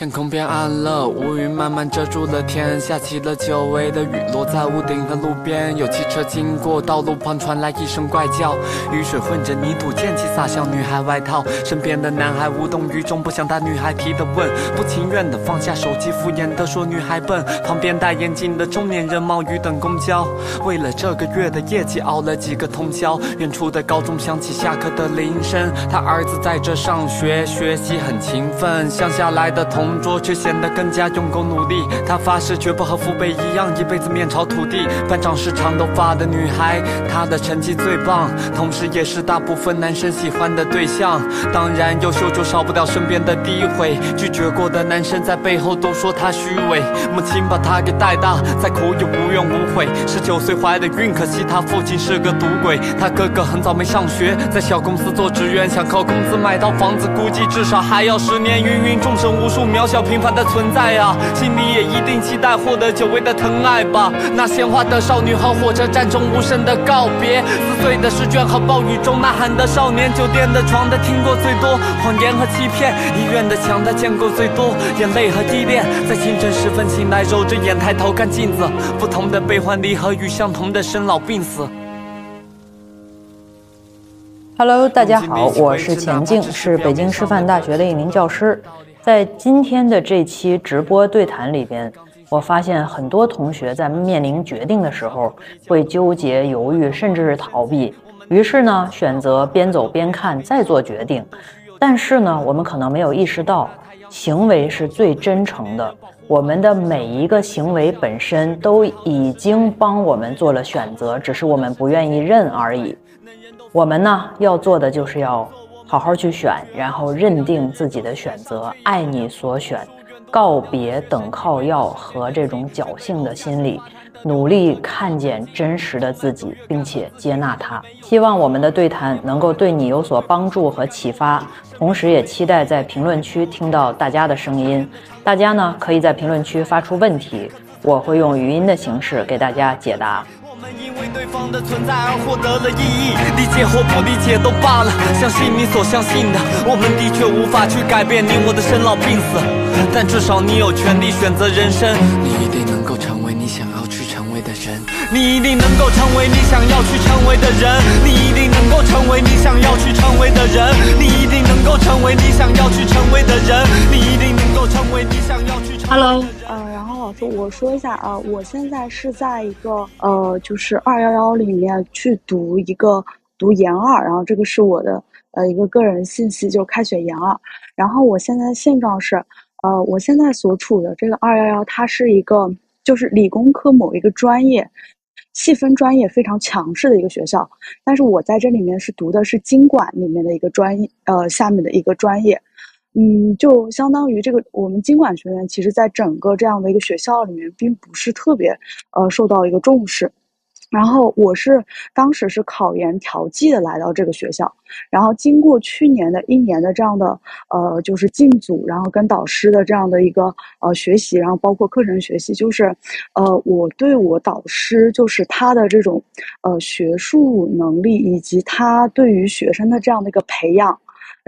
天空变暗了，乌云慢慢遮住了天，下起了久违的雨，落在屋顶和路边。有汽车经过，道路旁传来一声怪叫，雨水混着泥土溅起，洒向女孩外套。身边的男孩无动于衷，不想答女孩提的问，不情愿的放下手机，敷衍的说女孩笨。旁边戴眼镜的中年人冒雨等公交，为了这个月的业绩熬了几个通宵。远处的高中响起下课的铃声，他儿子在这上学，学习很勤奋。乡下来的同。同桌却显得更加用功努力。他发誓绝不和父辈一样，一辈子面朝土地。班长是长头发的女孩，她的成绩最棒，同时也是大部分男生喜欢的对象。当然，优秀就少不了身边的诋毁。拒绝过的男生在背后都说她虚伪。母亲把她给带大，再苦也无怨无悔。十九岁怀的孕，可惜她父亲是个赌鬼。她哥哥很早没上学，在小公司做职员，想靠工资买套房子，估计至少还要十年。芸芸众生无数秒。渺小平凡的存在啊，心里也一定期待获得久违的疼爱吧。那鲜花的少女和火车站中无声的告别，撕碎的试卷和暴雨中呐喊的少年，酒店的床他听过最多，谎言和欺骗，医院的墙他见过最多，眼泪和依恋，在清晨时分醒来，揉着眼抬头看镜子，不同的悲欢离合与相同的生老病死。Hello，大家好，我是钱静，是北京师范大学的一名教师。在今天的这期直播对谈里边，我发现很多同学在面临决定的时候会纠结、犹豫，甚至是逃避。于是呢，选择边走边看，再做决定。但是呢，我们可能没有意识到，行为是最真诚的。我们的每一个行为本身都已经帮我们做了选择，只是我们不愿意认而已。我们呢，要做的就是要。好好去选，然后认定自己的选择，爱你所选，告别等靠要和这种侥幸的心理，努力看见真实的自己，并且接纳它。希望我们的对谈能够对你有所帮助和启发，同时也期待在评论区听到大家的声音。大家呢可以在评论区发出问题，我会用语音的形式给大家解答。因为对方的存在而获得了意义，理解或不理解都罢了。相信你所相信的，我们的确无法去改变你我的生老病死，但至少你有权利选择人生。你一定能够成为你想要去成为的人，你一定能够成为你想要去成为的人，你一定能够成为你想要去成为的人，你一定能够成为你想要去成为的人，你一定能够成为你想要去。Hello，呃，然后我说一下啊，我现在是在一个呃，就是二幺幺里面去读一个读研二，然后这个是我的呃一个个人信息，就开学研二。然后我现在现状是，呃，我现在所处的这个二幺幺，它是一个就是理工科某一个专业细分专业非常强势的一个学校，但是我在这里面是读的是经管里面的一个专业，呃，下面的一个专业。嗯，就相当于这个，我们经管学院其实在整个这样的一个学校里面，并不是特别呃受到一个重视。然后我是当时是考研调剂的来到这个学校，然后经过去年的一年的这样的呃就是进组，然后跟导师的这样的一个呃学习，然后包括课程学习，就是呃我对我导师就是他的这种呃学术能力以及他对于学生的这样的一个培养。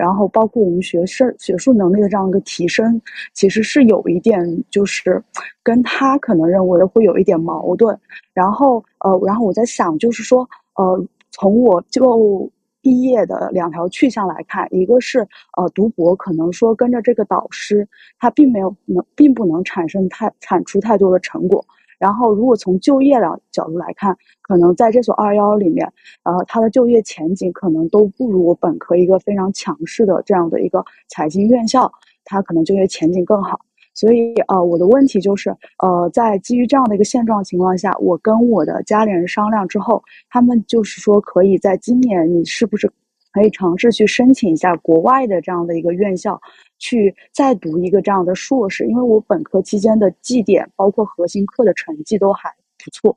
然后包括我们学生学术能力的这样一个提升，其实是有一点，就是跟他可能认为的会有一点矛盾。然后呃，然后我在想，就是说呃，从我就毕业的两条去向来看，一个是呃读博，可能说跟着这个导师，他并没有能，并不能产生太产出太多的成果。然后，如果从就业的角度来看，可能在这所二幺幺里面，呃，它的就业前景可能都不如我本科一个非常强势的这样的一个财经院校，它可能就业前景更好。所以，呃，我的问题就是，呃，在基于这样的一个现状情况下，我跟我的家里人商量之后，他们就是说，可以在今年，你是不是可以尝试去申请一下国外的这样的一个院校？去再读一个这样的硕士，因为我本科期间的绩点包括核心课的成绩都还不错，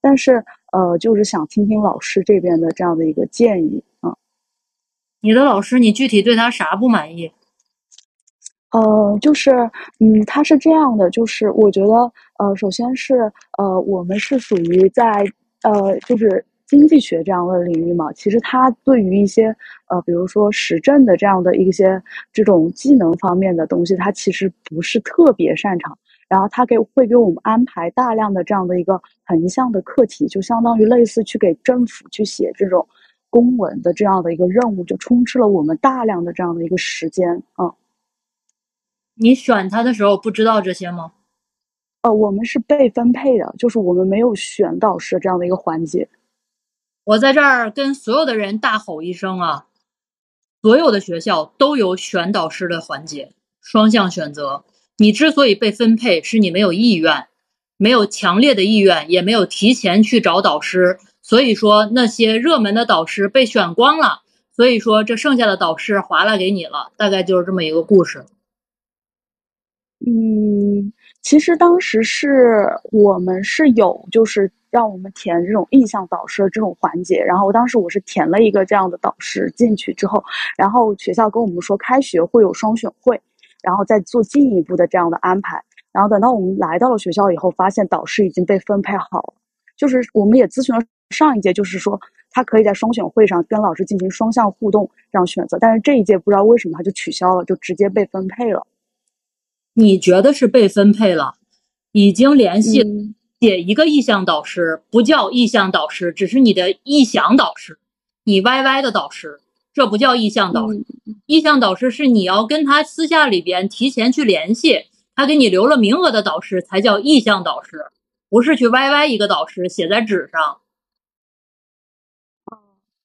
但是呃，就是想听听老师这边的这样的一个建议啊。你的老师，你具体对他啥不满意？呃，就是嗯，他是这样的，就是我觉得呃，首先是呃，我们是属于在呃，就是。经济学这样的领域嘛，其实他对于一些呃，比如说时政的这样的一些这种技能方面的东西，他其实不是特别擅长。然后他给会给我们安排大量的这样的一个横向的课题，就相当于类似去给政府去写这种公文的这样的一个任务，就充斥了我们大量的这样的一个时间。嗯，你选他的时候不知道这些吗？呃，我们是被分配的，就是我们没有选导师这样的一个环节。我在这儿跟所有的人大吼一声啊！所有的学校都有选导师的环节，双向选择。你之所以被分配，是你没有意愿，没有强烈的意愿，也没有提前去找导师。所以说那些热门的导师被选光了，所以说这剩下的导师划拉给你了，大概就是这么一个故事。嗯，其实当时是我们是有就是让我们填这种意向导师的这种环节，然后当时我是填了一个这样的导师进去之后，然后学校跟我们说开学会有双选会。然后再做进一步的这样的安排，然后等到我们来到了学校以后，发现导师已经被分配好了。就是我们也咨询了上一届，就是说他可以在双选会上跟老师进行双向互动这样选择，但是这一届不知道为什么他就取消了，就直接被分配了。你觉得是被分配了？已经联系写一个意向导师，不叫意向导师，只是你的意向导师，你 YY 的导师。这不叫意向导师，意向导师是你要跟他私下里边提前去联系，他给你留了名额的导师才叫意向导师，不是去 YY 一个导师写在纸上。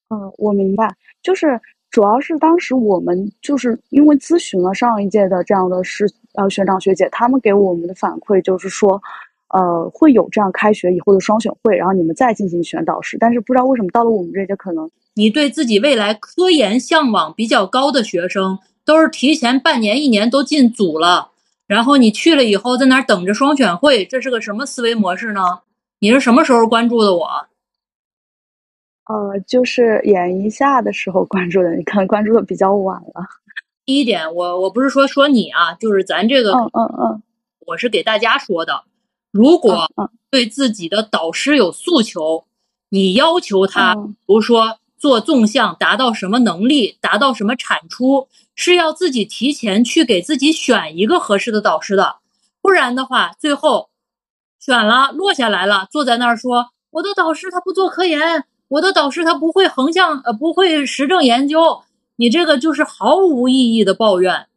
嗯，我明白，就是主要是当时我们就是因为咨询了上一届的这样的师呃学长学姐，他们给我们的反馈就是说，呃会有这样开学以后的双选会，然后你们再进行选导师，但是不知道为什么到了我们这届可能。你对自己未来科研向往比较高的学生，都是提前半年、一年都进组了，然后你去了以后在那儿等着双选会，这是个什么思维模式呢？你是什么时候关注的我？呃，就是研一下的时候关注的，你可能关注的比较晚了。第一点，我我不是说说你啊，就是咱这个，嗯嗯嗯，我是给大家说的，如果对自己的导师有诉求，你要求他，比如说。做纵向达到什么能力，达到什么产出，是要自己提前去给自己选一个合适的导师的，不然的话，最后选了落下来了，坐在那儿说我的导师他不做科研，我的导师他不会横向呃不会实证研究，你这个就是毫无意义的抱怨。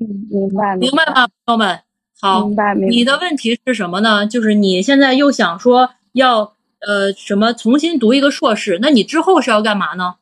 嗯，明白明白吗，朋友们？好，明白明白。你的问题是什么呢？就是你现在又想说要。呃，什么重新读一个硕士？那你之后是要干嘛呢？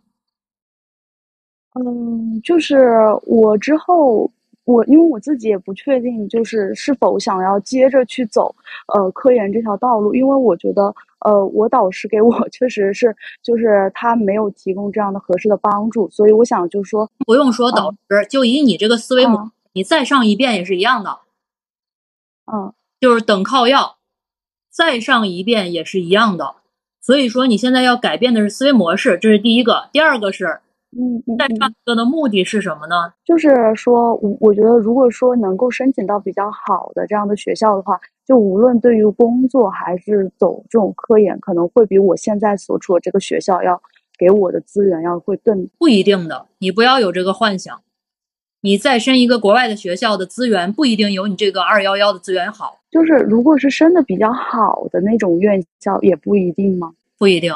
嗯，就是我之后，我因为我自己也不确定，就是是否想要接着去走呃科研这条道路，因为我觉得呃我导师给我确实是就是他没有提供这样的合适的帮助，所以我想就是说不用说导师，就以你这个思维模，你再上一遍也是一样的，嗯，就是等靠要。再上一遍也是一样的，所以说你现在要改变的是思维模式，这是第一个。第二个是，嗯，再上一个的目的是什么呢？就是说，我我觉得，如果说能够申请到比较好的这样的学校的话，就无论对于工作还是走这种科研，可能会比我现在所处的这个学校要给我的资源要会更不一定的。你不要有这个幻想。你再申一个国外的学校的资源，不一定有你这个二幺幺的资源好。就是如果是申的比较好的那种院校，也不一定吗？不一定，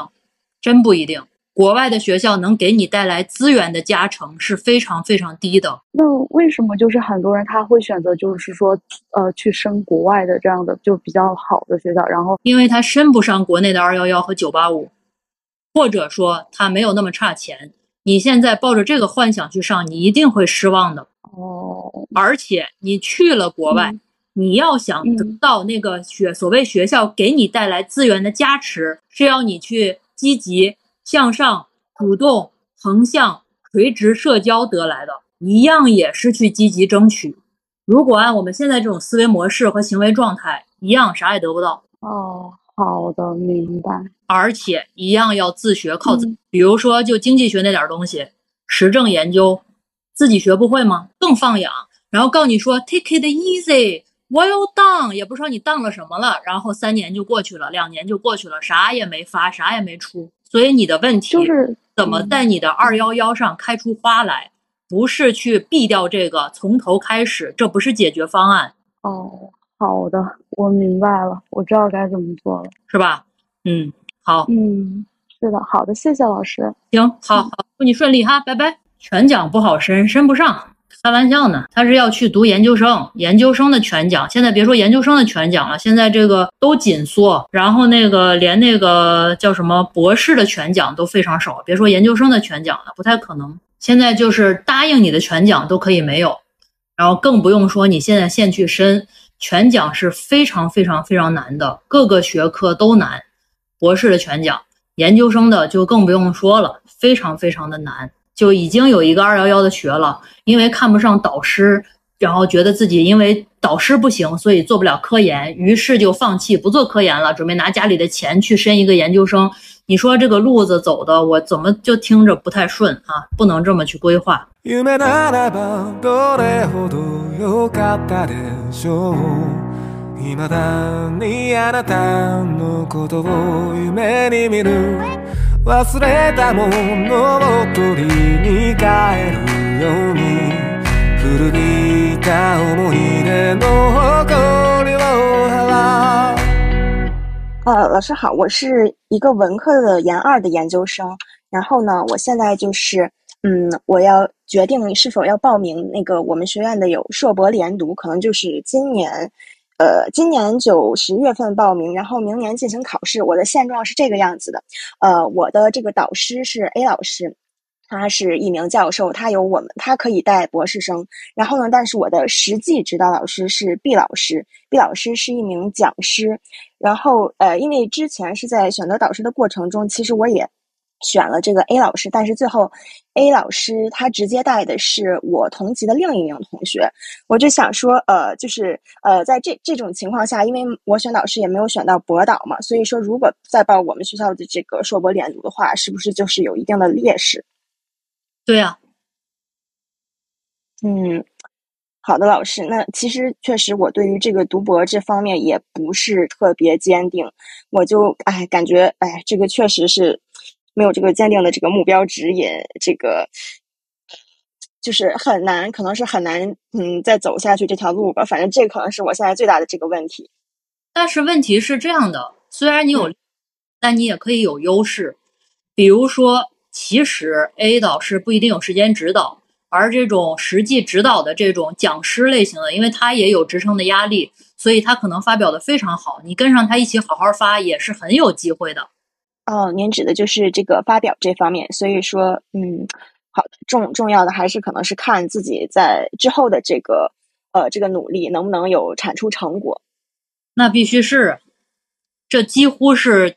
真不一定。国外的学校能给你带来资源的加成是非常非常低的。那为什么就是很多人他会选择就是说，呃，去升国外的这样的就比较好的学校？然后因为他升不上国内的二幺幺和九八五，或者说他没有那么差钱。你现在抱着这个幻想去上，你一定会失望的哦。而且你去了国外，你要想得到那个学所谓学校给你带来资源的加持，是要你去积极向上、主动、横向、垂直社交得来的，一样也是去积极争取。如果按我们现在这种思维模式和行为状态，一样啥也得不到哦。好的，明白。而且一样要自学，靠自。比如说，就经济学那点东西，实证研究，自己学不会吗？更放养，然后告诉你说，take it easy，Well done，，也不知道你当了什么了，然后三年就过去了，两年就过去了，啥也没发，啥也没出。所以你的问题就是怎么在你的二幺幺上开出花来？不是去避掉这个，从头开始，这不是解决方案。哦，好的，我明白了，我知道该怎么做了，是吧？嗯，好，嗯，是的，好的，谢谢老师。行，好好，祝你顺利哈，拜拜。全奖不好申，申不上。开玩笑呢，他是要去读研究生，研究生的全奖，现在别说研究生的全奖了，现在这个都紧缩，然后那个连那个叫什么博士的全奖都非常少，别说研究生的全奖了，不太可能。现在就是答应你的全奖都可以没有，然后更不用说你现在现去申全奖是非常非常非常难的，各个学科都难，博士的全奖，研究生的就更不用说了，非常非常的难。就已经有一个二幺幺的学了，因为看不上导师，然后觉得自己因为导师不行，所以做不了科研，于是就放弃不做科研了，准备拿家里的钱去申一个研究生。你说这个路子走的，我怎么就听着不太顺啊？不能这么去规划。忘れたものを取りに帰るように古びた思い出の誇りを払う。呃，老师好，我是一个文科的研二的研究生，然后呢，我现在就是，嗯，我要决定是否要报名那个我们学院的有硕博连读，可能就是今年。 呃，今年九十月份报名，然后明年进行考试。我的现状是这个样子的，呃，我的这个导师是 A 老师，他是一名教授，他有我们，他可以带博士生。然后呢，但是我的实际指导老师是 B 老师，B 老师是一名讲师。然后，呃，因为之前是在选择导师的过程中，其实我也。选了这个 A 老师，但是最后 A 老师他直接带的是我同级的另一名同学，我就想说，呃，就是呃，在这这种情况下，因为我选导师也没有选到博导嘛，所以说如果再报我们学校的这个硕博连读的话，是不是就是有一定的劣势？对呀，嗯，好的，老师，那其实确实我对于这个读博这方面也不是特别坚定，我就哎感觉哎这个确实是。没有这个坚定的这个目标指引，这个就是很难，可能是很难，嗯，再走下去这条路吧。反正这可能是我现在最大的这个问题。但是问题是这样的，虽然你有，但你也可以有优势。比如说，其实 A 导师不一定有时间指导，而这种实际指导的这种讲师类型的，因为他也有职称的压力，所以他可能发表的非常好。你跟上他一起好好发，也是很有机会的。哦，您指的就是这个发表这方面，所以说，嗯，好的，重重要的还是可能是看自己在之后的这个，呃，这个努力能不能有产出成果。那必须是，这几乎是，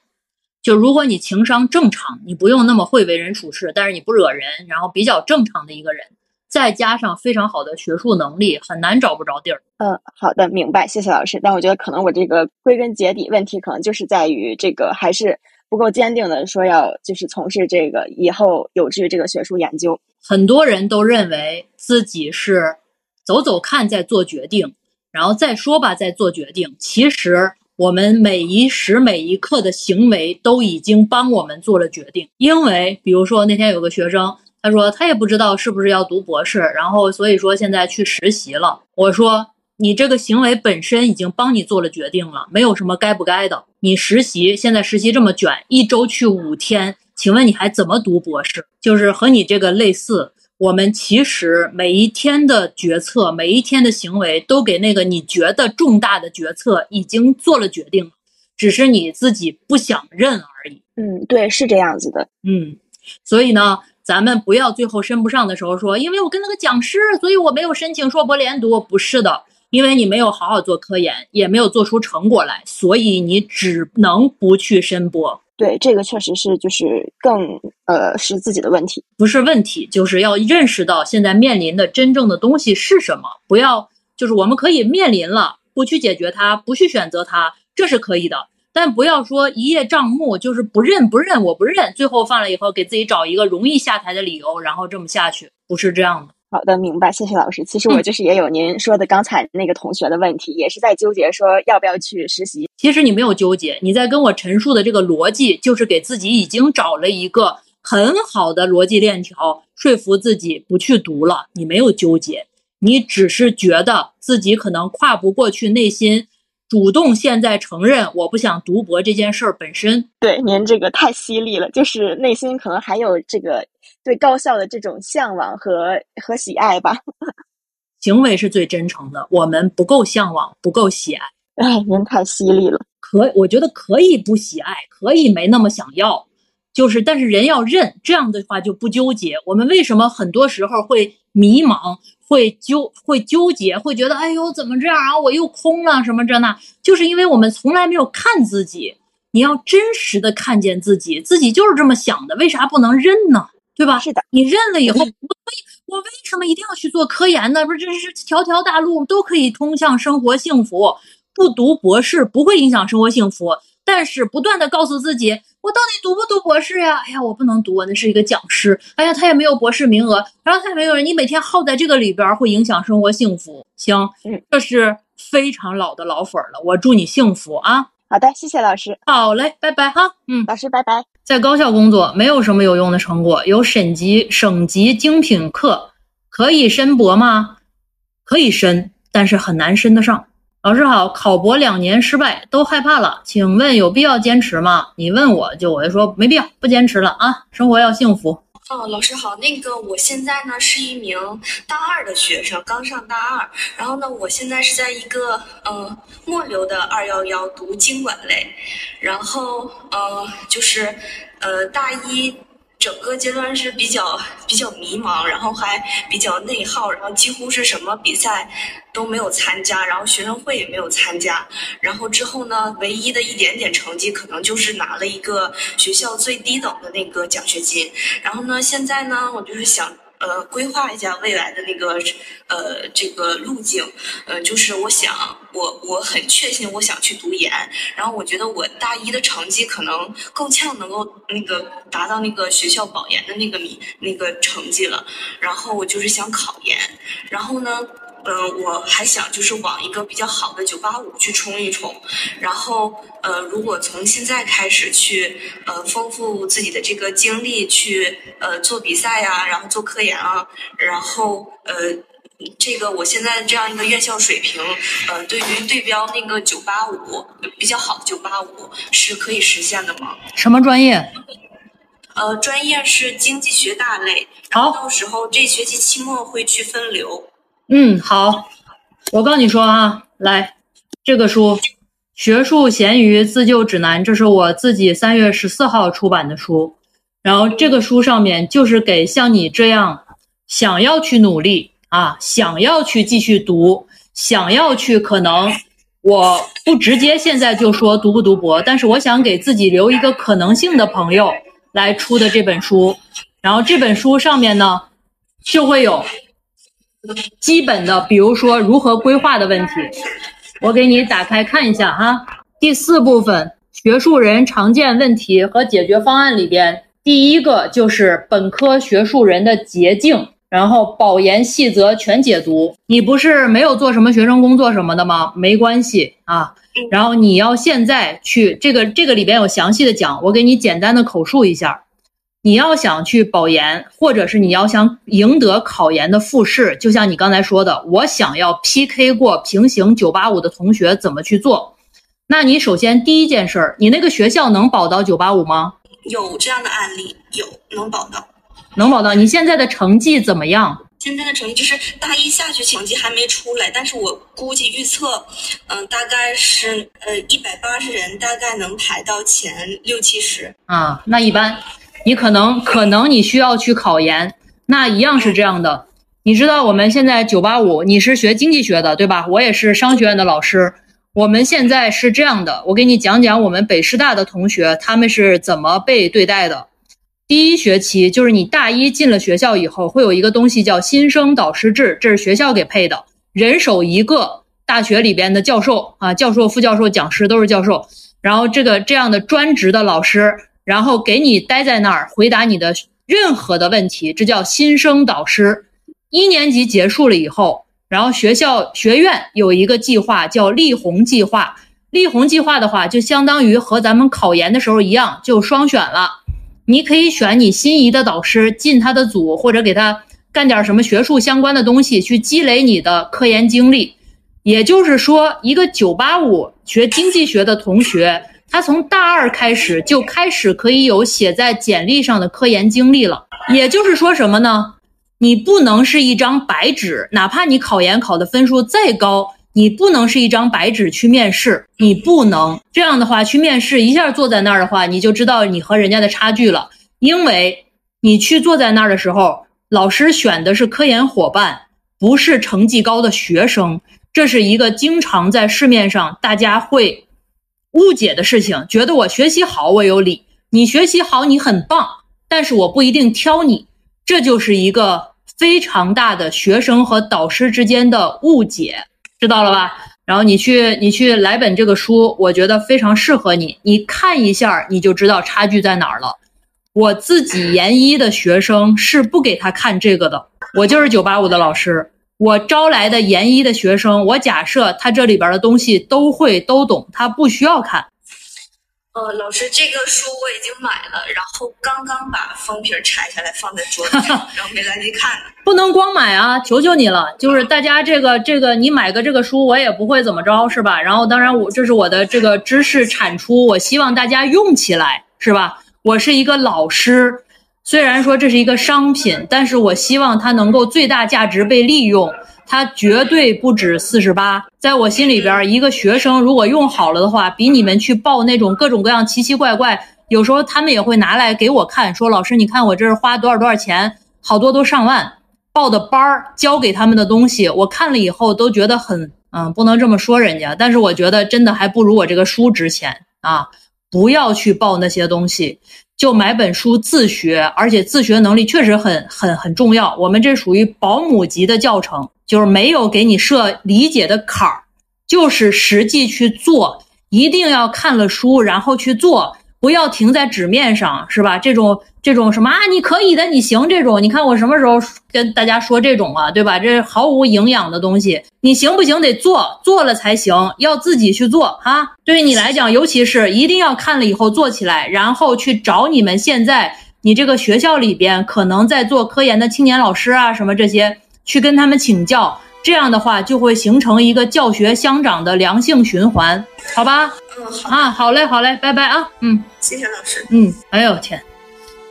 就如果你情商正常，你不用那么会为人处事，但是你不惹人，然后比较正常的一个人，再加上非常好的学术能力，很难找不着地儿。嗯，好的，明白，谢谢老师。但我觉得可能我这个归根结底问题，可能就是在于这个还是。不够坚定的说要就是从事这个以后有志于这个学术研究，很多人都认为自己是走走看再做决定，然后再说吧再做决定。其实我们每一时每一刻的行为都已经帮我们做了决定。因为比如说那天有个学生，他说他也不知道是不是要读博士，然后所以说现在去实习了。我说。你这个行为本身已经帮你做了决定了，没有什么该不该的。你实习现在实习这么卷，一周去五天，请问你还怎么读博士？就是和你这个类似。我们其实每一天的决策，每一天的行为，都给那个你觉得重大的决策已经做了决定了，只是你自己不想认而已。嗯，对，是这样子的。嗯，所以呢，咱们不要最后申不上的时候说，因为我跟那个讲师，所以我没有申请硕博连读。不是的。因为你没有好好做科研，也没有做出成果来，所以你只能不去申播。对，这个确实是就是更呃是自己的问题，不是问题，就是要认识到现在面临的真正的东西是什么。不要就是我们可以面临了，不去解决它，不去选择它，这是可以的。但不要说一叶障目，就是不认不认，我不认，最后犯了以后给自己找一个容易下台的理由，然后这么下去，不是这样的。好的，明白，谢谢老师。其实我就是也有您说的刚才那个同学的问题，也是在纠结说要不要去实习。其实你没有纠结，你在跟我陈述的这个逻辑，就是给自己已经找了一个很好的逻辑链条，说服自己不去读了。你没有纠结，你只是觉得自己可能跨不过去内心。主动现在承认我不想读博这件事儿本身，对您这个太犀利了，就是内心可能还有这个对高校的这种向往和和喜爱吧。行为是最真诚的，我们不够向往，不够喜爱。哎，您太犀利了，可我觉得可以不喜爱，可以没那么想要，就是但是人要认，这样的话就不纠结。我们为什么很多时候会迷茫？会纠会纠结，会觉得哎呦怎么这样啊？我又空了什么这那，就是因为我们从来没有看自己。你要真实的看见自己，自己就是这么想的，为啥不能认呢？对吧？是的，你认了以后，我我为什么一定要去做科研呢？不是这是条条大路都可以通向生活幸福，不读博士不会影响生活幸福。但是不断的告诉自己，我到底读不读博士呀？哎呀，我不能读，我那是一个讲师。哎呀，他也没有博士名额，然后他也没有人。你每天耗在这个里边，会影响生活幸福。行，这是非常老的老粉了。我祝你幸福啊！好的，谢谢老师。好嘞，拜拜哈。嗯，老师拜拜。在高校工作没有什么有用的成果，有省级省级精品课，可以申博吗？可以申，但是很难申得上。老师好，考博两年失败，都害怕了，请问有必要坚持吗？你问我就我就说没必要，不坚持了啊，生活要幸福。哦，老师好，那个我现在呢是一名大二的学生，刚上大二，然后呢我现在是在一个嗯末流的二幺幺读经管类，然后嗯就是呃大一。整个阶段是比较比较迷茫，然后还比较内耗，然后几乎是什么比赛都没有参加，然后学生会也没有参加，然后之后呢，唯一的一点点成绩可能就是拿了一个学校最低等的那个奖学金，然后呢，现在呢，我就是想。呃，规划一下未来的那个呃这个路径，呃，就是我想我我很确信我想去读研，然后我觉得我大一的成绩可能够呛能够那个达到那个学校保研的那个名那个成绩了，然后我就是想考研，然后呢。嗯，我还想就是往一个比较好的九八五去冲一冲，然后呃，如果从现在开始去呃丰富自己的这个经历，去呃做比赛呀，然后做科研啊，然后呃这个我现在这样一个院校水平，呃，对于对标那个九八五比较好的九八五是可以实现的吗？什么专业？呃，专业是经济学大类。好，到时候这学期期末会去分流。嗯，好，我告诉你说啊，来，这个书《学术咸鱼自救指南》，这是我自己三月十四号出版的书。然后这个书上面就是给像你这样想要去努力啊，想要去继续读，想要去可能我不直接现在就说读不读博，但是我想给自己留一个可能性的朋友来出的这本书。然后这本书上面呢，就会有。基本的，比如说如何规划的问题，我给你打开看一下哈。第四部分，学术人常见问题和解决方案里边，第一个就是本科学术人的捷径，然后保研细则全解读。你不是没有做什么学生工作什么的吗？没关系啊。然后你要现在去这个这个里边有详细的讲，我给你简单的口述一下。你要想去保研，或者是你要想赢得考研的复试，就像你刚才说的，我想要 PK 过平行九八五的同学，怎么去做？那你首先第一件事儿，你那个学校能保到九八五吗？有这样的案例，有能保到，能保到。你现在的成绩怎么样？现在的成绩就是大一下学期成绩还没出来，但是我估计预测，嗯，大概是呃一百八十人，大概能排到前六七十。啊，那一般。你可能可能你需要去考研，那一样是这样的。你知道我们现在九八五，你是学经济学的对吧？我也是商学院的老师。我们现在是这样的，我给你讲讲我们北师大的同学他们是怎么被对待的。第一学期就是你大一进了学校以后，会有一个东西叫新生导师制，这是学校给配的，人手一个大学里边的教授啊，教授、副教授、讲师都是教授，然后这个这样的专职的老师。然后给你待在那儿回答你的任何的问题，这叫新生导师。一年级结束了以后，然后学校学院有一个计划叫立红计划。立红计划的话，就相当于和咱们考研的时候一样，就双选了。你可以选你心仪的导师进他的组，或者给他干点什么学术相关的东西，去积累你的科研经历。也就是说，一个九八五学经济学的同学，他从大二开始就开始可以有写在简历上的科研经历了。也就是说什么呢？你不能是一张白纸，哪怕你考研考的分数再高。你不能是一张白纸去面试，你不能这样的话去面试，一下坐在那儿的话，你就知道你和人家的差距了。因为你去坐在那儿的时候，老师选的是科研伙伴，不是成绩高的学生，这是一个经常在市面上大家会误解的事情，觉得我学习好我有理，你学习好你很棒，但是我不一定挑你，这就是一个非常大的学生和导师之间的误解。知道了吧？然后你去，你去来本这个书，我觉得非常适合你。你看一下，你就知道差距在哪儿了。我自己研一的学生是不给他看这个的。我就是九八五的老师，我招来的研一的学生，我假设他这里边的东西都会都懂，他不需要看。呃，老师，这个书我已经买了，然后刚刚把封皮拆下来放在桌子上，然后没来得及看。不能光买啊，求求你了！就是大家这个这个，你买个这个书，我也不会怎么着，是吧？然后当然我这是我的这个知识产出，我希望大家用起来，是吧？我是一个老师，虽然说这是一个商品，但是我希望它能够最大价值被利用。它绝对不止四十八，在我心里边，一个学生如果用好了的话，比你们去报那种各种各样奇奇怪怪，有时候他们也会拿来给我看，说老师，你看我这是花多少多少钱，好多都上万报的班儿，教给他们的东西，我看了以后都觉得很，嗯，不能这么说人家，但是我觉得真的还不如我这个书值钱啊！不要去报那些东西。就买本书自学，而且自学能力确实很很很重要。我们这属于保姆级的教程，就是没有给你设理解的坎儿，就是实际去做，一定要看了书然后去做。不要停在纸面上，是吧？这种这种什么啊？你可以的，你行。这种你看我什么时候跟大家说这种啊？对吧？这毫无营养的东西，你行不行？得做，做了才行。要自己去做哈。对于你来讲，尤其是一定要看了以后做起来，然后去找你们现在你这个学校里边可能在做科研的青年老师啊，什么这些，去跟他们请教。这样的话就会形成一个教学相长的良性循环，好吧？嗯，好啊，好嘞，好嘞，拜拜啊，嗯，谢谢老师。嗯，哎呦天，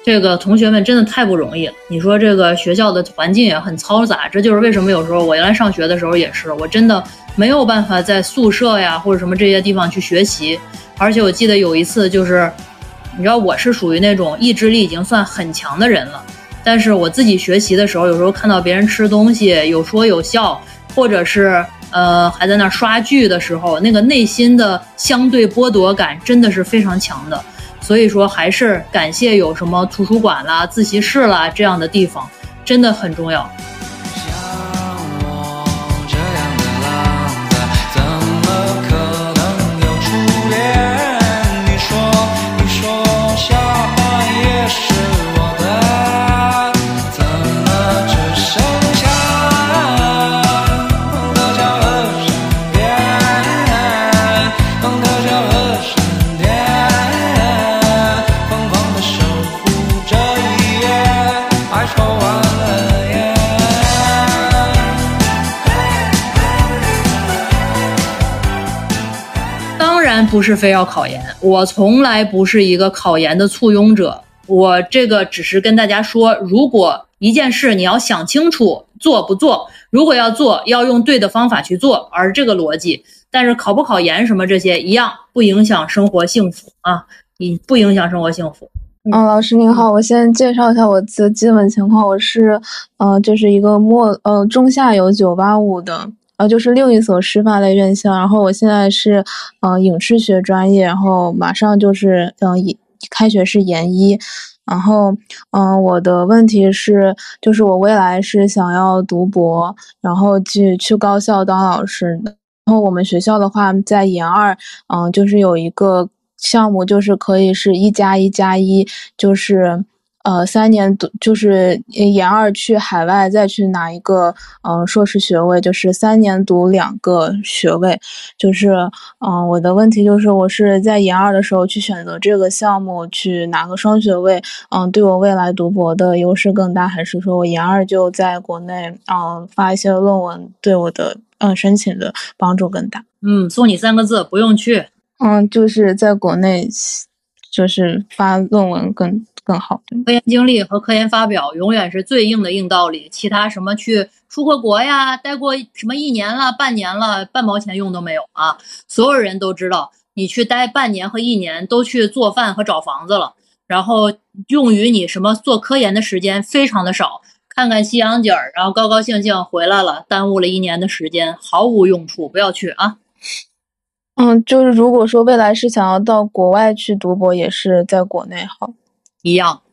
这个同学们真的太不容易了。你说这个学校的环境也很嘈杂，这就是为什么有时候我原来上学的时候也是，我真的没有办法在宿舍呀或者什么这些地方去学习。而且我记得有一次就是，你知道我是属于那种意志力已经算很强的人了。但是我自己学习的时候，有时候看到别人吃东西有说有笑，或者是呃还在那刷剧的时候，那个内心的相对剥夺感真的是非常强的。所以说，还是感谢有什么图书馆啦、自习室啦这样的地方，真的很重要。不是非要考研，我从来不是一个考研的簇拥者。我这个只是跟大家说，如果一件事你要想清楚做不做，如果要做，要用对的方法去做，而这个逻辑。但是考不考研什么这些一样，不影响生活幸福啊，你不影响生活幸福。嗯，老师您好，我先介绍一下我的基本情况，我是呃，就是一个末呃中下游九八五的。呃，就是另一所师范类院校，然后我现在是，呃，影视学专业，然后马上就是，嗯，开学是研一，然后，嗯，我的问题是，就是我未来是想要读博，然后去去高校当老师，然后我们学校的话，在研二，嗯，就是有一个项目，就是可以是一加一加一，就是。呃三年读，就是研二去海外再去拿一个呃硕士学位，就是三年读两个学位。就是嗯，我的问题就是我是在研二的时候去选择这个项目去拿个双学位，嗯，对我未来读博的优势更大，还是说我研二就在国内嗯发一些论文对我的嗯申请的帮助更大？嗯，送你三个字，不用去。嗯，就是在国内，就是发论文更更好。科研经历和科研发表永远是最硬的硬道理，其他什么去出过国呀，待过什么一年了、半年了，半毛钱用都没有啊！所有人都知道，你去待半年和一年都去做饭和找房子了，然后用于你什么做科研的时间非常的少，看看夕阳景儿，然后高高兴兴回来了，耽误了一年的时间，毫无用处，不要去啊！嗯，就是如果说未来是想要到国外去读博，也是在国内好一样。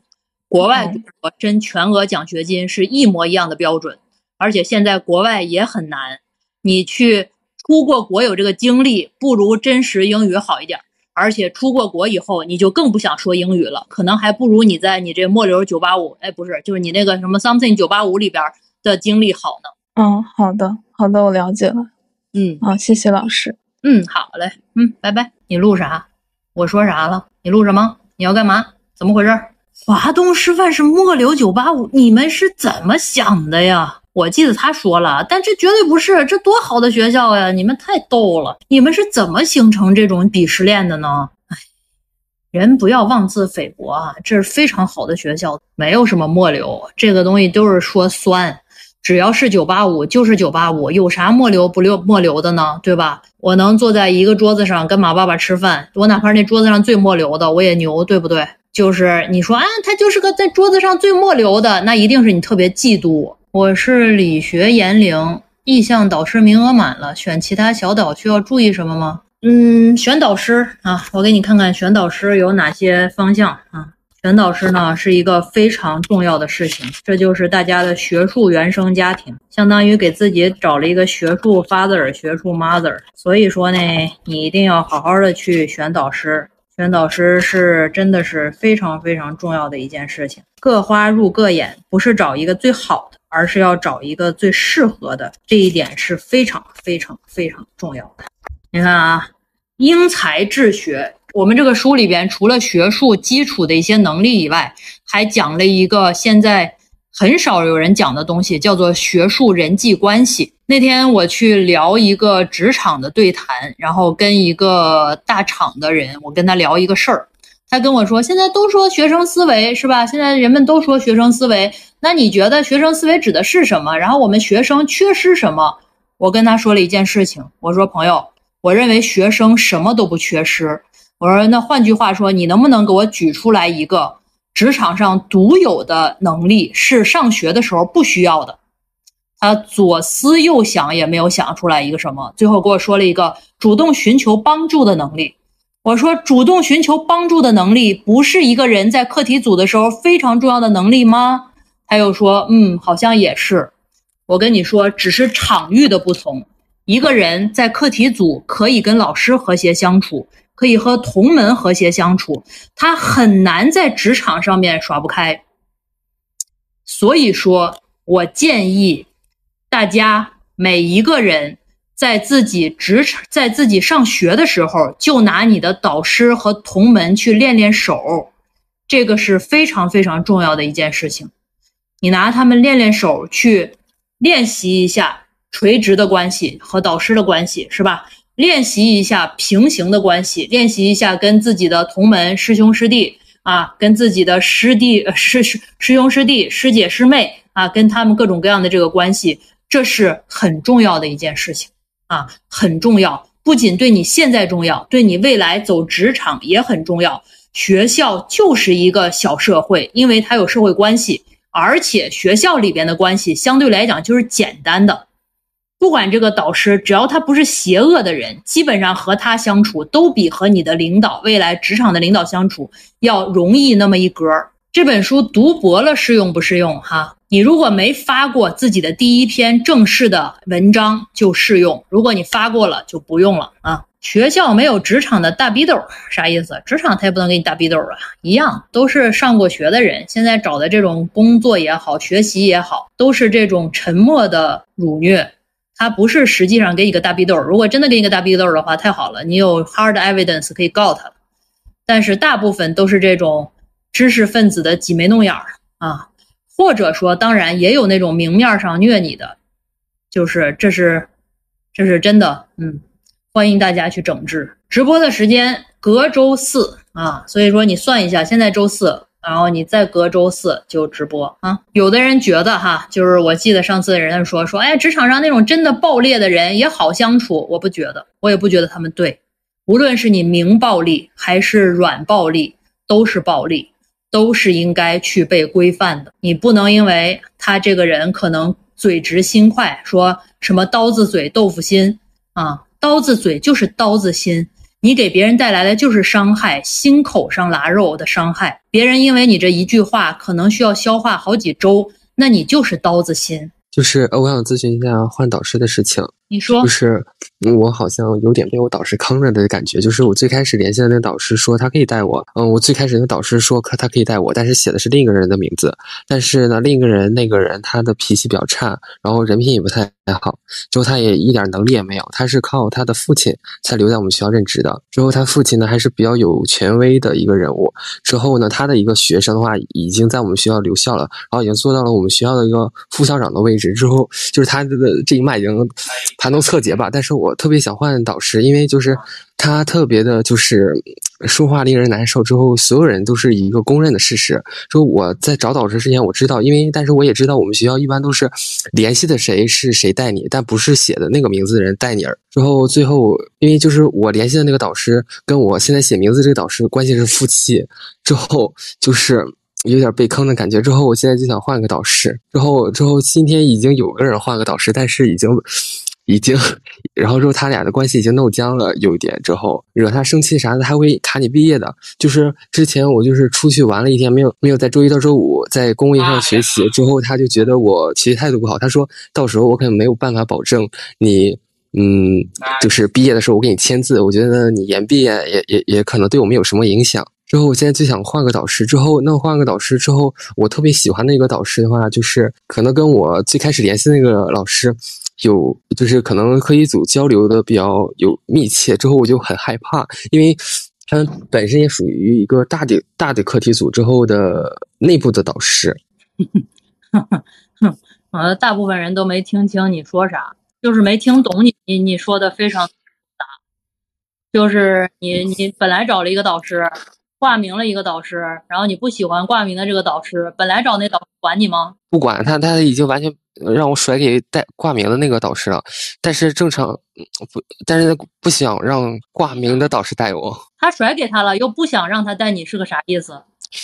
国外读博真全额奖学金是一模一样的标准，而且现在国外也很难。你去出过国有这个经历，不如真实英语好一点。而且出过国以后，你就更不想说英语了，可能还不如你在你这末流九八五，哎，不是，就是你那个什么 something 九八五里边的经历好呢。嗯，好的，好的，我了解了。嗯，好，谢谢老师。嗯，好嘞，嗯，拜拜。你录啥？我说啥了？你录什么？你要干嘛？怎么回事？华东师范是末流九八五，你们是怎么想的呀？我记得他说了，但这绝对不是，这多好的学校呀！你们太逗了，你们是怎么形成这种鄙视链的呢？哎，人不要妄自菲薄啊，这是非常好的学校，没有什么末流，这个东西都是说酸。只要是九八五就是九八五，有啥末流不流末流的呢？对吧？我能坐在一个桌子上跟马爸爸吃饭，我哪怕那桌子上最末流的，我也牛，对不对？就是你说啊，他就是个在桌子上最末流的，那一定是你特别嫉妒。我是理学研零，意向导师名额满了，选其他小导需要注意什么吗？嗯，选导师啊，我给你看看选导师有哪些方向啊。选导师呢是一个非常重要的事情，这就是大家的学术原生家庭，相当于给自己找了一个学术 father、学术 mother。所以说呢，你一定要好好的去选导师，选导师是真的是非常非常重要的一件事情。各花入各眼，不是找一个最好的，而是要找一个最适合的，这一点是非常非常非常重要的。你看啊，英才治学。我们这个书里边，除了学术基础的一些能力以外，还讲了一个现在很少有人讲的东西，叫做学术人际关系。那天我去聊一个职场的对谈，然后跟一个大厂的人，我跟他聊一个事儿，他跟我说，现在都说学生思维是吧？现在人们都说学生思维，那你觉得学生思维指的是什么？然后我们学生缺失什么？我跟他说了一件事情，我说朋友，我认为学生什么都不缺失。我说，那换句话说，你能不能给我举出来一个职场上独有的能力，是上学的时候不需要的？他左思右想也没有想出来一个什么，最后给我说了一个主动寻求帮助的能力。我说，主动寻求帮助的能力不是一个人在课题组的时候非常重要的能力吗？他又说，嗯，好像也是。我跟你说，只是场域的不同。一个人在课题组可以跟老师和谐相处。可以和同门和谐相处，他很难在职场上面耍不开。所以说我建议大家每一个人在自己职场、在自己上学的时候，就拿你的导师和同门去练练手，这个是非常非常重要的一件事情。你拿他们练练手，去练习一下垂直的关系和导师的关系，是吧？练习一下平行的关系，练习一下跟自己的同门师兄师弟啊，跟自己的师弟师师师兄师弟师姐师妹啊，跟他们各种各样的这个关系，这是很重要的一件事情啊，很重要。不仅对你现在重要，对你未来走职场也很重要。学校就是一个小社会，因为它有社会关系，而且学校里边的关系相对来讲就是简单的。不管这个导师，只要他不是邪恶的人，基本上和他相处都比和你的领导、未来职场的领导相处要容易那么一格。这本书读博了适用不适用？哈，你如果没发过自己的第一篇正式的文章就适用，如果你发过了就不用了啊。学校没有职场的大逼斗，啥意思？职场他也不能给你大逼斗啊，一样都是上过学的人，现在找的这种工作也好，学习也好，都是这种沉默的辱虐，他不是实际上给你个大逼斗。如果真的给你个大逼斗的话，太好了，你有 hard evidence 可以告他。但是大部分都是这种知识分子的挤眉弄眼儿啊，或者说，当然也有那种明面上虐你的，就是这是这是真的，嗯。欢迎大家去整治直播的时间，隔周四啊，所以说你算一下，现在周四，然后你再隔周四就直播啊。有的人觉得哈，就是我记得上次人家说说，哎，职场上那种真的暴烈的人也好相处，我不觉得，我也不觉得他们对。无论是你明暴力还是软暴力，都是暴力，都是应该去被规范的。你不能因为他这个人可能嘴直心快，说什么刀子嘴豆腐心啊。刀子嘴就是刀子心，你给别人带来的就是伤害，心口上拉肉的伤害。别人因为你这一句话，可能需要消化好几周，那你就是刀子心。就是，我想咨询一下换导师的事情。你说，就是我好像有点被我导师坑着的感觉。就是我最开始联系的那个导师说他可以带我，嗯，我最开始那导师说他他可以带我，但是写的是另一个人的名字。但是呢，另一个人那个人他的脾气比较差，然后人品也不太好，之后他也一点能力也没有。他是靠他的父亲才留在我们学校任职的。之后他父亲呢还是比较有权威的一个人物。之后呢，他的一个学生的话已经在我们学校留校了，然后已经做到了我们学校的一个副校长的位置。之后就是他这个这一脉已经。盘龙侧结吧，但是我特别想换导师，因为就是他特别的，就是说话令人难受。之后所有人都是一个公认的事实。说我在找导师之前，我知道，因为但是我也知道，我们学校一般都是联系的谁是谁带你，但不是写的那个名字的人带你。之后最后，因为就是我联系的那个导师跟我现在写名字这个导师关系是夫妻，之后就是有点被坑的感觉。之后我现在就想换个导师。之后之后今天已经有个人换个导师，但是已经。已经，然后之后他俩的关系已经闹僵了，有一点之后惹他生气啥的，他会卡你毕业的。就是之前我就是出去玩了一天，没有没有在周一到周五在工位上学习，之后他就觉得我学习态度不好，他说到时候我可能没有办法保证你，嗯，就是毕业的时候我给你签字，我觉得你延毕业也也也可能对我们有什么影响。之后我现在就想换个导师，之后那换个导师之后，我特别喜欢的一个导师的话，就是可能跟我最开始联系那个老师。有，就是可能课一组交流的比较有密切，之后我就很害怕，因为他们本身也属于一个大的大的课题组之后的内部的导师。哼，呃，大部分人都没听清你说啥，就是没听懂你你你说的非常杂，就是你你本来找了一个导师。挂名了一个导师，然后你不喜欢挂名的这个导师，本来找那导师管你吗？不管他，他已经完全让我甩给带挂名的那个导师了。但是正常不，但是不想让挂名的导师带我。他甩给他了，又不想让他带你，是个啥意思？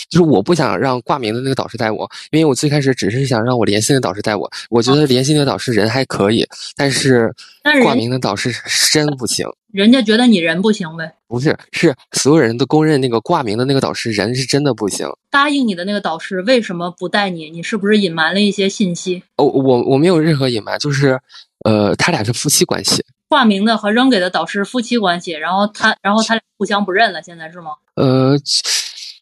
就是我不想让挂名的那个导师带我，因为我最开始只是想让我联系的导师带我。我觉得联系那个导师人还可以，但是挂名的导师真不行。人家觉得你人不行呗？不是，是所有人都公认那个挂名的那个导师人是真的不行。答应你的那个导师为什么不带你？你是不是隐瞒了一些信息？哦，我我没有任何隐瞒，就是呃，他俩是夫妻关系。挂名的和扔给的导师夫妻关系，然后他然后他俩互相不认了，现在是吗？呃。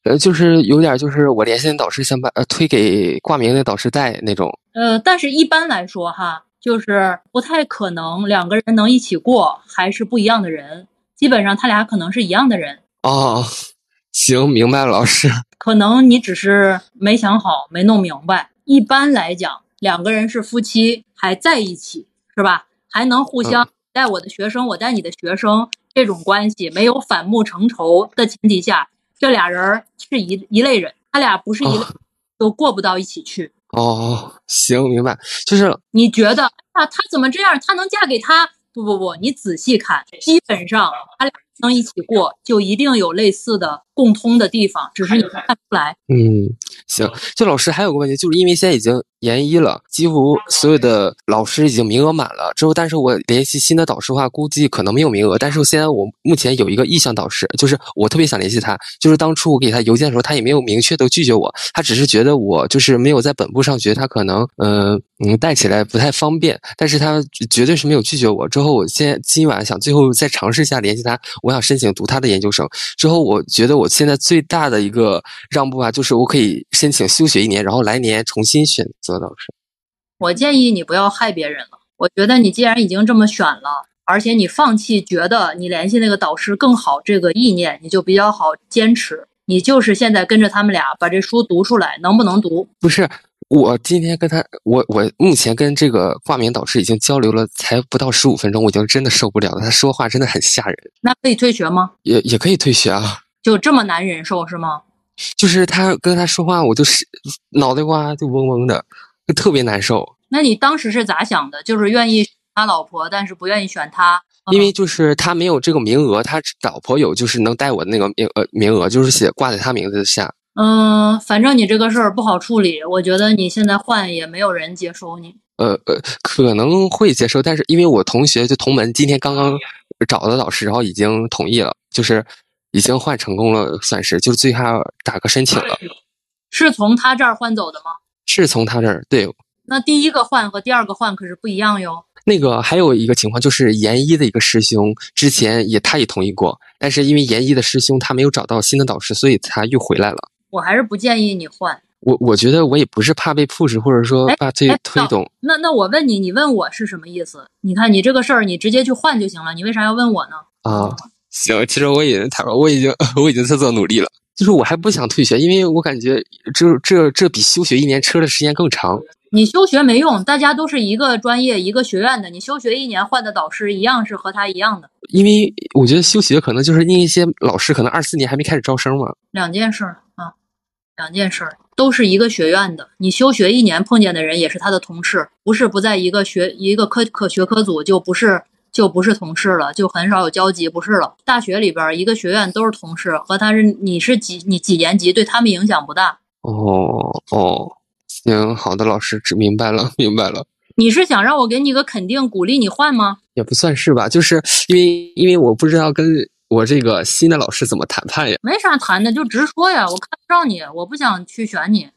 呃，就是有点，就是我联系的导师想把呃推给挂名的导师带那种。呃，但是一般来说哈，就是不太可能两个人能一起过，还是不一样的人。基本上他俩可能是一样的人。哦，行，明白了，老师。可能你只是没想好，没弄明白。一般来讲，两个人是夫妻，还在一起，是吧？还能互相带我的学生，我带你的学生，这种关系没有反目成仇的前提下。这俩人是一一类人，他俩不是一类，都过不到一起去。哦，行，明白。就是你觉得啊，他怎么这样？他能嫁给他？不不不，你仔细看，基本上他俩能一起过，就一定有类似的共通的地方，只是你看不出来。嗯，行。就老师还有个问题，就是因为现在已经研一了，几乎所有的老师已经名额满了。之后，但是我联系新的导师的话，估计可能没有名额。但是现在我目前有一个意向导师，就是我特别想联系他。就是当初我给他邮件的时候，他也没有明确的拒绝我，他只是觉得我就是没有在本部上学，他可能嗯嗯带起来不太方便。但是他绝对是没有拒绝我。之后，我现在今晚想最后再尝试一下联系他，我想申请读他的研究生。之后，我觉得我现在最大的一个让步啊，就是我可以申请休学一年，然后来年重新选择导师。我建议你不要害别人了。我觉得你既然已经这么选了，而且你放弃觉得你联系那个导师更好这个意念，你就比较好坚持。你就是现在跟着他们俩把这书读出来，能不能读？不是。我今天跟他，我我目前跟这个挂名导师已经交流了，才不到十五分钟，我已经真的受不了了。他说话真的很吓人。那可以退学吗？也也可以退学啊。就这么难忍受是吗？就是他跟他说话，我就是脑袋瓜就嗡嗡的，就特别难受。那你当时是咋想的？就是愿意他老婆，但是不愿意选他，因为就是他没有这个名额，他老婆有，就是能带我的那个名呃名额，就是写挂在他名字下。嗯，反正你这个事儿不好处理，我觉得你现在换也没有人接收你。呃呃，可能会接受，但是因为我同学就同门今天刚刚找的老师，然后已经同意了，就是已经换成功了，算是就是最后打个申请了。是从他这儿换走的吗？是从他这儿，对。那第一个换和第二个换可是不一样哟。那个还有一个情况就是研一的一个师兄之前也他也同意过，但是因为研一的师兄他没有找到新的导师，所以他又回来了。我还是不建议你换。我我觉得我也不是怕被 push，或者说怕推推动。那那我问你，你问我是什么意思？你看你这个事儿，你直接去换就行了，你为啥要问我呢？啊，行，其实我已经他说我已经我已经在做努力了，就是我还不想退学，因为我感觉这这这比休学一年车的时间更长。你休学没用，大家都是一个专业一个学院的，你休学一年换的导师一样是和他一样的。因为我觉得休学可能就是那一些老师可能二四年还没开始招生嘛。两件事儿。两件事儿都是一个学院的，你休学一年碰见的人也是他的同事，不是不在一个学一个科科学科组就不是就不是同事了，就很少有交集，不是了。大学里边一个学院都是同事，和他是你是几你几年级，对他们影响不大。哦哦，行，好的，老师，只明白了，明白了。你是想让我给你个肯定，鼓励你换吗？也不算是吧，就是因为因为我不知道跟。我这个新的老师怎么谈判呀？没啥谈的，就直说呀。我看不上你，我不想去选你。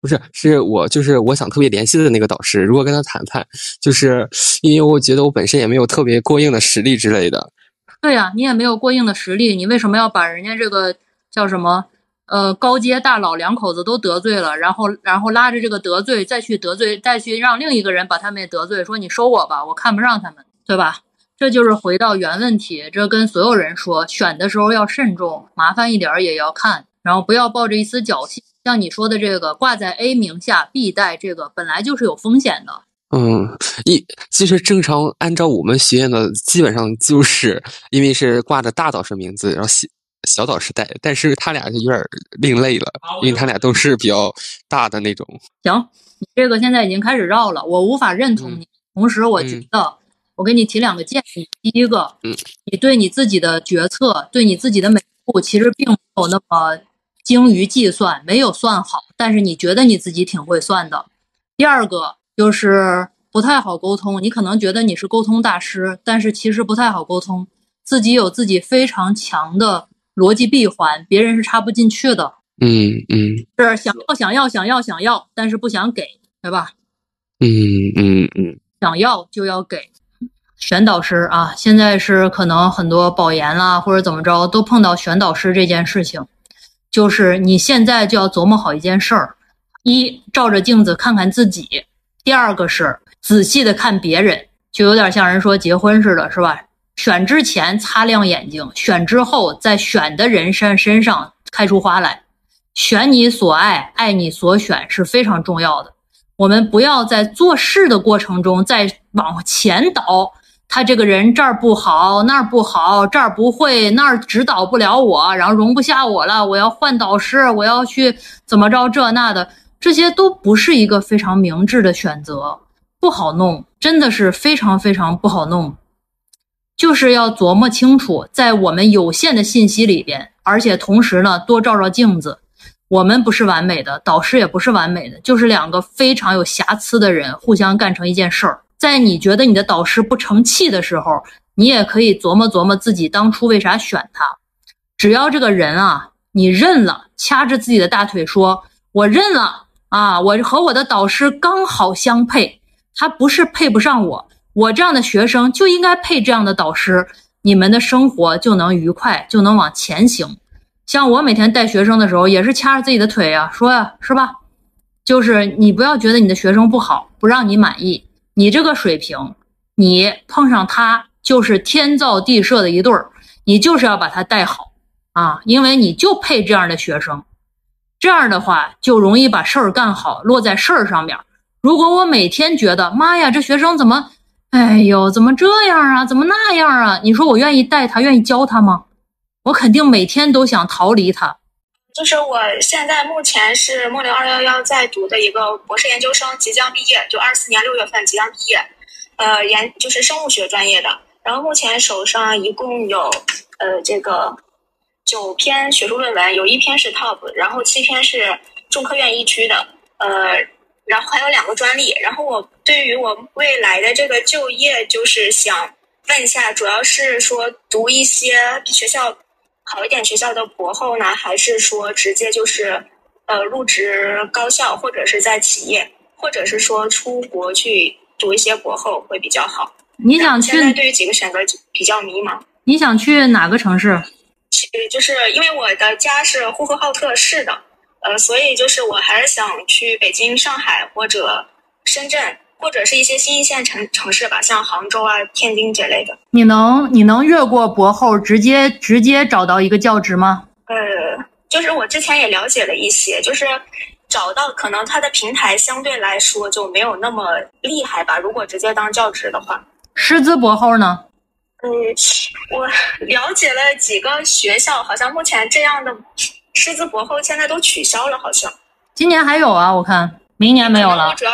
不是，是我就是我想特别联系的那个导师。如果跟他谈判，就是因为我觉得我本身也没有特别过硬的实力之类的。对呀，你也没有过硬的实力，你为什么要把人家这个叫什么呃高阶大佬两口子都得罪了，然后然后拉着这个得罪再去得罪，再去让另一个人把他们也得罪，说你收我吧，我看不上他们，对吧？这就是回到原问题，这跟所有人说，选的时候要慎重，麻烦一点儿也要看，然后不要抱着一丝侥幸。像你说的这个挂在 A 名下，B 带，这个本来就是有风险的。嗯，一其实正常按照我们学院的，基本上就是因为是挂着大导师名字，然后小小导师带，但是他俩就有点另类了，因为他俩都是比较大的那种。行，你这个现在已经开始绕了，我无法认同你。同时，我觉得。我给你提两个建议。第一个，你对你自己的决策，对你自己的每步，其实并没有那么精于计算，没有算好。但是你觉得你自己挺会算的。第二个就是不太好沟通。你可能觉得你是沟通大师，但是其实不太好沟通。自己有自己非常强的逻辑闭环，别人是插不进去的。嗯嗯，是想要想要想要想要，但是不想给，对吧？嗯嗯嗯，想要就要给。选导师啊，现在是可能很多保研啦或者怎么着都碰到选导师这件事情，就是你现在就要琢磨好一件事儿：一照着镜子看看自己；第二个是仔细的看别人，就有点像人说结婚似的，是吧？选之前擦亮眼睛，选之后在选的人身身上开出花来。选你所爱，爱你所选是非常重要的。我们不要在做事的过程中再往前倒。他这个人这儿不好，那儿不好，这儿不会，那儿指导不了我，然后容不下我了，我要换导师，我要去怎么着这那的，这些都不是一个非常明智的选择，不好弄，真的是非常非常不好弄。就是要琢磨清楚，在我们有限的信息里边，而且同时呢，多照照镜子。我们不是完美的，导师也不是完美的，就是两个非常有瑕疵的人互相干成一件事儿。在你觉得你的导师不成器的时候，你也可以琢磨琢磨自己当初为啥选他。只要这个人啊，你认了，掐着自己的大腿说：“我认了啊，我和我的导师刚好相配，他不是配不上我，我这样的学生就应该配这样的导师，你们的生活就能愉快，就能往前行。”像我每天带学生的时候，也是掐着自己的腿呀，说呀，是吧？就是你不要觉得你的学生不好，不让你满意，你这个水平，你碰上他就是天造地设的一对儿，你就是要把他带好啊，因为你就配这样的学生，这样的话就容易把事儿干好，落在事儿上面。如果我每天觉得，妈呀，这学生怎么，哎呦，怎么这样啊，怎么那样啊？你说我愿意带他，愿意教他吗？我肯定每天都想逃离他。就是我现在目前是末流二幺幺在读的一个博士研究生，即将毕业，就二四年六月份即将毕业。呃，研就是生物学专业的。然后目前手上一共有呃这个九篇学术论文，有一篇是 top，然后七篇是中科院一区的。呃，然后还有两个专利。然后我对于我未来的这个就业，就是想问一下，主要是说读一些学校。好一点学校的博后呢，还是说直接就是，呃，入职高校或者是在企业，或者是说出国去读一些博后会比较好。你想去？现在对于几个选择比较迷茫。你想去哪个城市？去，就是因为我的家是呼和浩特市的，呃，所以就是我还是想去北京、上海或者深圳。或者是一些新一线城城市吧，像杭州啊、天津这类的。你能你能越过博后，直接直接找到一个教职吗？呃，就是我之前也了解了一些，就是找到可能它的平台相对来说就没有那么厉害吧。如果直接当教职的话，师资博后呢？嗯，我 了解了几个学校，好像目前这样的师资博后现在都取消了，好像。今年还有啊，我看明年没有了。我主要。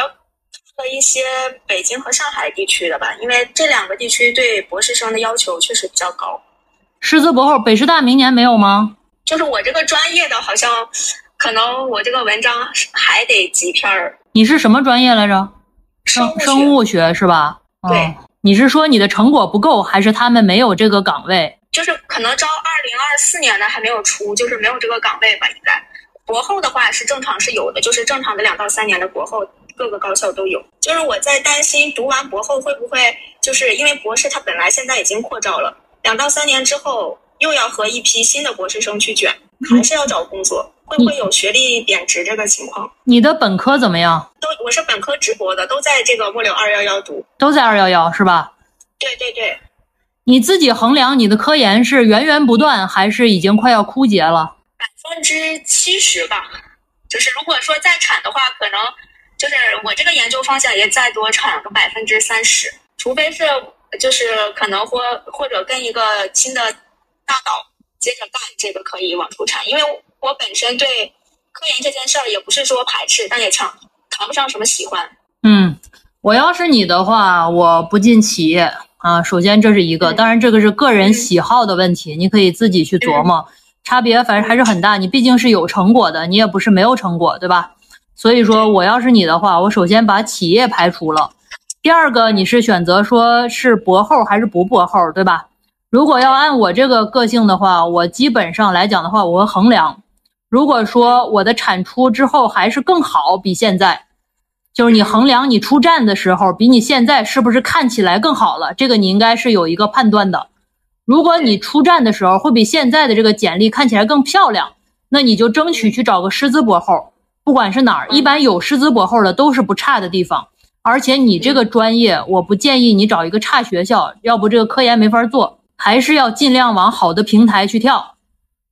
和一些北京和上海地区的吧，因为这两个地区对博士生的要求确实比较高。师资博后，北师大明年没有吗？就是我这个专业的，好像可能我这个文章还得几篇儿。你是什么专业来着？生生物学是吧？对。你是说你的成果不够，还是他们没有这个岗位？就是可能招二零二四年的还没有出，就是没有这个岗位吧？应该。博后的话是正常是有的，就是正常的两到三年的博后。各个高校都有，就是我在担心读完博后会不会，就是因为博士他本来现在已经扩招了，两到三年之后又要和一批新的博士生去卷，还是要找工作，会不会有学历贬值这个情况？你的本科怎么样？都我是本科直博的，都在这个末流二幺幺读，都在二幺幺是吧？对对对，你自己衡量你的科研是源源不断，还是已经快要枯竭了？百分之七十吧，就是如果说再产的话，可能。就是我这个研究方向也再多产个百分之三十，除非是就是可能或或者跟一个新的大佬接着干，这个可以往出产。因为我本身对科研这件事儿也不是说排斥，但也谈谈不上什么喜欢。嗯，我要是你的话，我不进企业啊。首先这是一个，当然这个是个人喜好的问题，你可以自己去琢磨，差别反正还是很大。你毕竟是有成果的，你也不是没有成果，对吧？所以说，我要是你的话，我首先把企业排除了。第二个，你是选择说是博后还是不博后，对吧？如果要按我这个个性的话，我基本上来讲的话，我会衡量。如果说我的产出之后还是更好，比现在，就是你衡量你出站的时候，比你现在是不是看起来更好了？这个你应该是有一个判断的。如果你出站的时候会比现在的这个简历看起来更漂亮，那你就争取去找个师资博后。不管是哪儿，一般有师资博后的都是不差的地方。而且你这个专业，我不建议你找一个差学校，要不这个科研没法做。还是要尽量往好的平台去跳，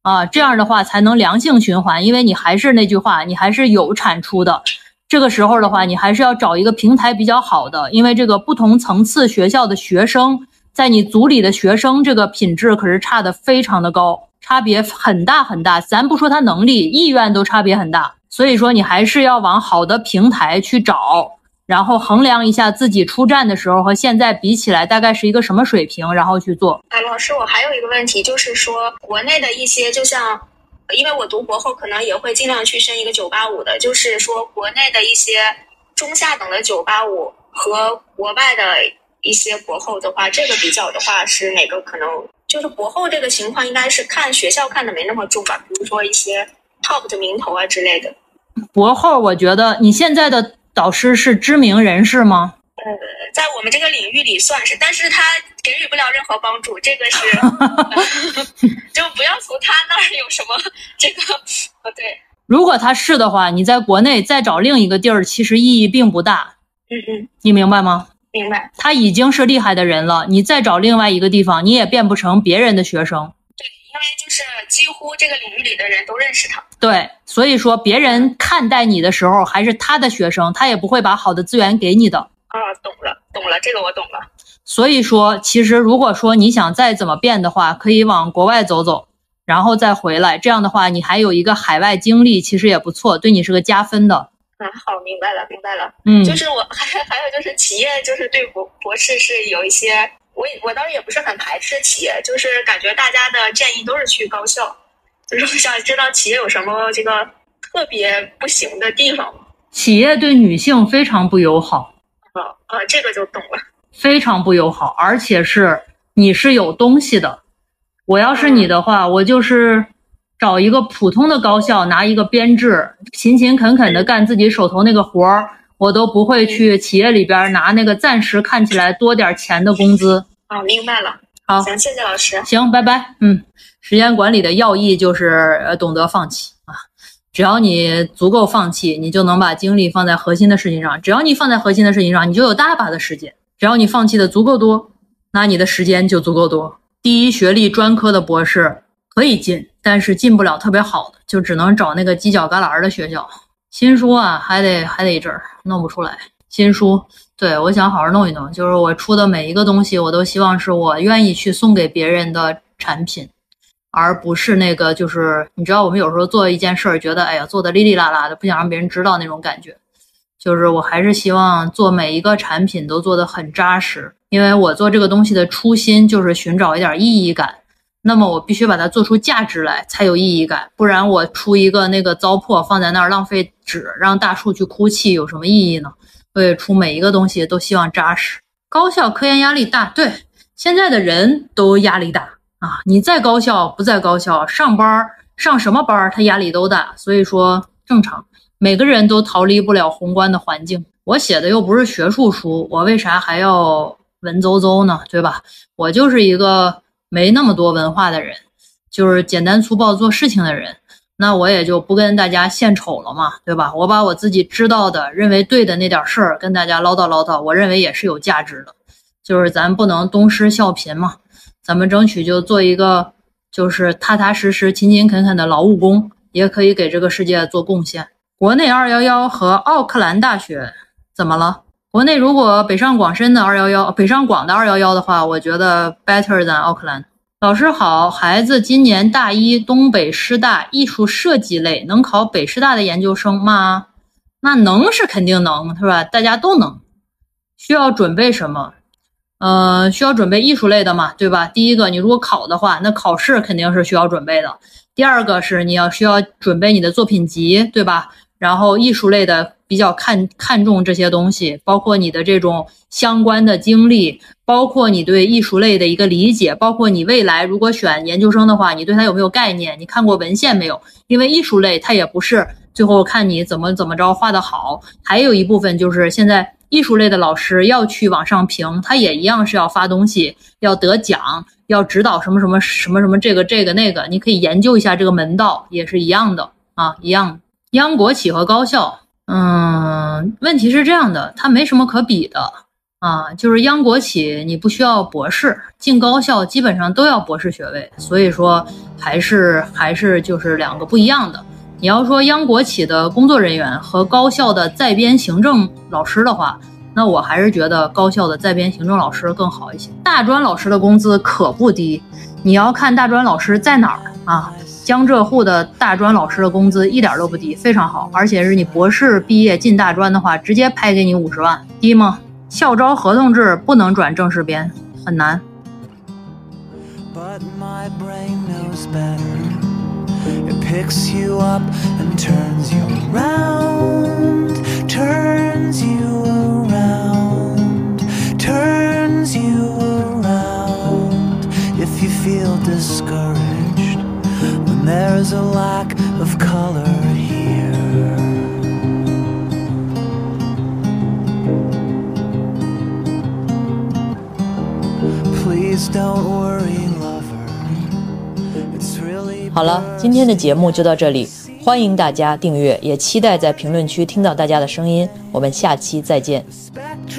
啊，这样的话才能良性循环。因为你还是那句话，你还是有产出的。这个时候的话，你还是要找一个平台比较好的，因为这个不同层次学校的学生，在你组里的学生这个品质可是差的非常的高，差别很大很大。咱不说他能力、意愿都差别很大。所以说，你还是要往好的平台去找，然后衡量一下自己出站的时候和现在比起来大概是一个什么水平，然后去做。哎，老师，我还有一个问题，就是说国内的一些，就像，因为我读博后可能也会尽量去申一个九八五的，就是说国内的一些中下等的九八五和国外的一些博后的话，这个比较的话是哪个可能？就是博后这个情况应该是看学校看的没那么重吧，比如说一些 top 的名头啊之类的。博后，我觉得你现在的。导师是知名人士吗？呃，在我们这个领域里算是，但是他给予不了任何帮助，这个是，就不要从他那儿有什么这个，呃，对。如果他是的话，你在国内再找另一个地儿，其实意义并不大。嗯嗯，你明白吗？明白。他已经是厉害的人了，你再找另外一个地方，你也变不成别人的学生。因为就是几乎这个领域里的人都认识他，对，所以说别人看待你的时候还是他的学生，他也不会把好的资源给你的。啊，懂了，懂了，这个我懂了。所以说，其实如果说你想再怎么变的话，可以往国外走走，然后再回来，这样的话你还有一个海外经历，其实也不错，对你是个加分的。啊，好，明白了，明白了。嗯，就是我还 还有就是企业就是对博博士是有一些。我我倒是也不是很排斥企业，就是感觉大家的建议都是去高校，就是我想知道企业有什么这个特别不行的地方吗？企业对女性非常不友好。啊啊，这个就懂了。非常不友好，而且是你是有东西的。我要是你的话，我就是找一个普通的高校，拿一个编制，勤勤恳恳的干自己手头那个活儿。我都不会去企业里边拿那个暂时看起来多点钱的工资。哦，明白了。好，行，谢谢老师。行，拜拜。嗯，时间管理的要义就是呃懂得放弃啊。只要你足够放弃，你就能把精力放在核心的事情上。只要你放在核心的事情上，你就有大把的时间。只要你放弃的足够多，那你的时间就足够多。第一学历专科的博士可以进，但是进不了特别好的，就只能找那个犄角旮旯的学校。新书啊，还得还得一阵儿弄不出来。新书，对我想好好弄一弄。就是我出的每一个东西，我都希望是我愿意去送给别人的产品，而不是那个就是你知道，我们有时候做一件事儿，觉得哎呀做的哩哩啦啦的，不想让别人知道那种感觉。就是我还是希望做每一个产品都做得很扎实，因为我做这个东西的初心就是寻找一点意义感。那么我必须把它做出价值来，才有意义感。不然我出一个那个糟粕放在那儿浪费纸，让大树去哭泣，有什么意义呢？所以出每一个东西都希望扎实。高校科研压力大，对，现在的人都压力大啊。你在高校不在高校，上班上什么班，他压力都大。所以说正常，每个人都逃离不了宏观的环境。我写的又不是学术书，我为啥还要文绉绉呢？对吧？我就是一个。没那么多文化的人，就是简单粗暴做事情的人，那我也就不跟大家献丑了嘛，对吧？我把我自己知道的、认为对的那点事儿跟大家唠叨唠叨，我认为也是有价值的。就是咱不能东施效颦嘛，咱们争取就做一个就是踏踏实实、勤勤恳恳的劳务工，也可以给这个世界做贡献。国内二幺幺和奥克兰大学怎么了？国内如果北上广深的二幺幺，北上广的二幺幺的话，我觉得 better than 奥克兰。老师好，孩子今年大一，东北师大艺术设计类，能考北师大的研究生吗？那能是肯定能，是吧？大家都能。需要准备什么？呃，需要准备艺术类的嘛，对吧？第一个，你如果考的话，那考试肯定是需要准备的。第二个是你要需要准备你的作品集，对吧？然后艺术类的。比较看看重这些东西，包括你的这种相关的经历，包括你对艺术类的一个理解，包括你未来如果选研究生的话，你对它有没有概念？你看过文献没有？因为艺术类它也不是最后看你怎么怎么着画的好，还有一部分就是现在艺术类的老师要去往上评，他也一样是要发东西，要得奖，要指导什么什么什么什么这个这个那个，你可以研究一下这个门道，也是一样的啊，一样。央国企和高校。嗯，问题是这样的，它没什么可比的啊，就是央国企你不需要博士，进高校基本上都要博士学位，所以说还是还是就是两个不一样的。你要说央国企的工作人员和高校的在编行政老师的话，那我还是觉得高校的在编行政老师更好一些。大专老师的工资可不低，你要看大专老师在哪儿啊？江浙沪的大专老师的工资一点都不低，非常好，而且是你博士毕业进大专的话，直接拍给你五十万，低吗？校招合同制不能转正式编，很难。feel discouraged there's a lack of color here. Please don't worry, lover. It's really 好了，今天的节目就到这里，欢迎大家订阅，也期待在评论区听到大家的声音。我们下期再见。fact,